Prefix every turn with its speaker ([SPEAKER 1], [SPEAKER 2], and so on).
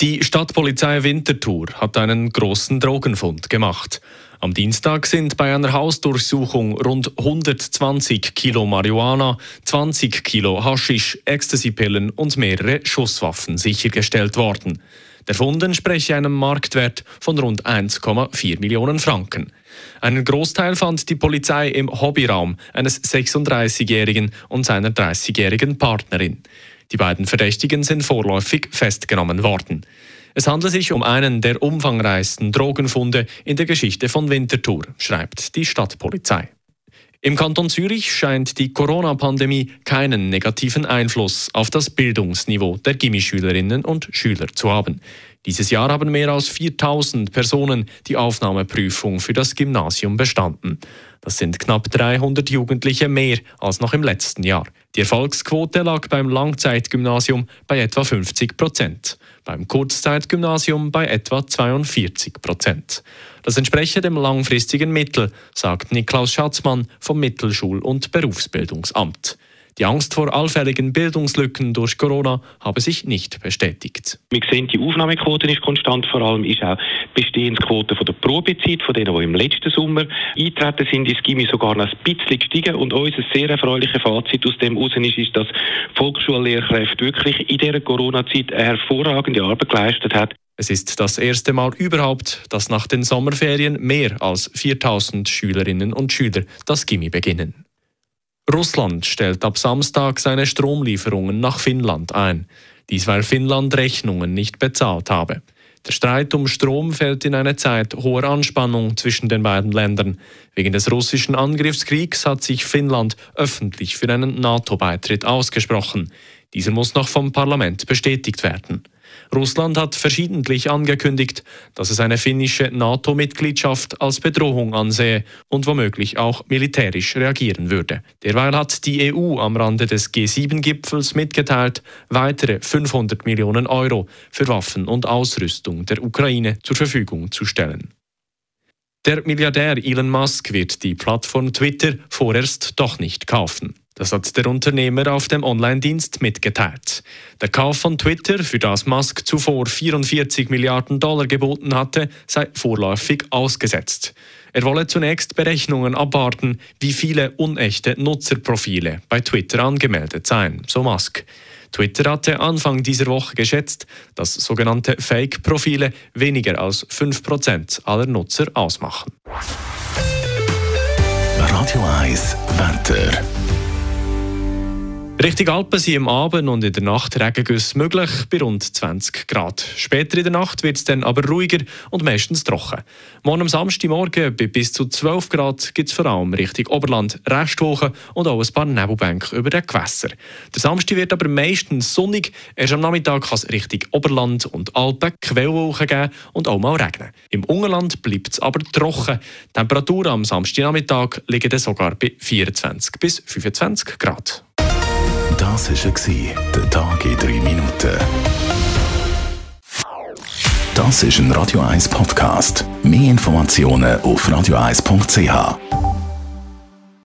[SPEAKER 1] Die Stadtpolizei Winterthur hat einen großen Drogenfund gemacht. Am Dienstag sind bei einer Hausdurchsuchung rund 120 Kilo Marihuana, 20 Kilo Haschisch, Ecstasy-Pillen und mehrere Schusswaffen sichergestellt worden. Der Fund entspreche einem Marktwert von rund 1,4 Millionen Franken. Einen Großteil fand die Polizei im Hobbyraum eines 36-Jährigen und seiner 30-jährigen Partnerin. Die beiden Verdächtigen sind vorläufig festgenommen worden. Es handelt sich um einen der umfangreichsten Drogenfunde in der Geschichte von Winterthur, schreibt die Stadtpolizei. Im Kanton Zürich scheint die Corona-Pandemie keinen negativen Einfluss auf das Bildungsniveau der Gimmischülerinnen und Schüler zu haben. Dieses Jahr haben mehr als 4000 Personen die Aufnahmeprüfung für das Gymnasium bestanden. Das sind knapp 300 Jugendliche mehr als noch im letzten Jahr. Die Erfolgsquote lag beim Langzeitgymnasium bei etwa 50 Prozent, beim Kurzzeitgymnasium bei etwa 42 Prozent. Das entspreche dem langfristigen Mittel, sagt Niklaus Schatzmann vom Mittelschul- und Berufsbildungsamt. Die Angst vor allfälligen Bildungslücken durch Corona habe sich nicht bestätigt.
[SPEAKER 2] Wir sehen, die Aufnahmequote ist konstant. Vor allem ist auch die Bestehensquote von der Probezeit, von denen, die im letzten Sommer eintreten sind, ist Gimmi sogar noch ein bisschen gestiegen. Und unser sehr erfreuliches Fazit aus dem heraus ist, ist, dass Volksschullehrkräfte wirklich in dieser Corona-Zeit eine hervorragende Arbeit geleistet haben.
[SPEAKER 1] Es ist das erste Mal überhaupt, dass nach den Sommerferien mehr als 4000 Schülerinnen und Schüler das Gimmi beginnen. Russland stellt ab Samstag seine Stromlieferungen nach Finnland ein. Dies weil Finnland Rechnungen nicht bezahlt habe. Der Streit um Strom fällt in eine Zeit hoher Anspannung zwischen den beiden Ländern. Wegen des russischen Angriffskriegs hat sich Finnland öffentlich für einen NATO-Beitritt ausgesprochen. Dieser muss noch vom Parlament bestätigt werden. Russland hat verschiedentlich angekündigt, dass es eine finnische NATO-Mitgliedschaft als Bedrohung ansehe und womöglich auch militärisch reagieren würde. Derweil hat die EU am Rande des G7-Gipfels mitgeteilt, weitere 500 Millionen Euro für Waffen und Ausrüstung der Ukraine zur Verfügung zu stellen. Der Milliardär Elon Musk wird die Plattform Twitter vorerst doch nicht kaufen. Das hat der Unternehmer auf dem Online-Dienst mitgeteilt. Der Kauf von Twitter, für das Musk zuvor 44 Milliarden Dollar geboten hatte, sei vorläufig ausgesetzt. Er wolle zunächst Berechnungen abwarten, wie viele unechte Nutzerprofile bei Twitter angemeldet seien, so Musk. Twitter hatte Anfang dieser Woche geschätzt, dass sogenannte Fake-Profile weniger als 5% aller Nutzer ausmachen.
[SPEAKER 3] Radio 1 Wetter.
[SPEAKER 1] Richtung Alpen sind am Abend und in der Nacht Regengüsse möglich bei rund 20 Grad. Später in der Nacht wird es dann aber ruhiger und meistens trocken. Morgen am Samstagmorgen bei bis zu 12 Grad gibt es vor allem Richtung Oberland Restwochen und auch ein paar Nebelbänke über den Gewässer. Der Samstag wird aber meistens sonnig. Erst am Nachmittag kann es Richtung Oberland und Alpen Quellwolken geben und auch mal regnen. Im Ungerland bleibt es aber trocken. Die Temperaturen am Samstagnachmittag liegen dann sogar bei 24 bis 25 Grad.
[SPEAKER 3] Das war der Tag in 3 Minuten. Das ist ein Radio 1 Podcast. Mehr Informationen auf radio1.ch.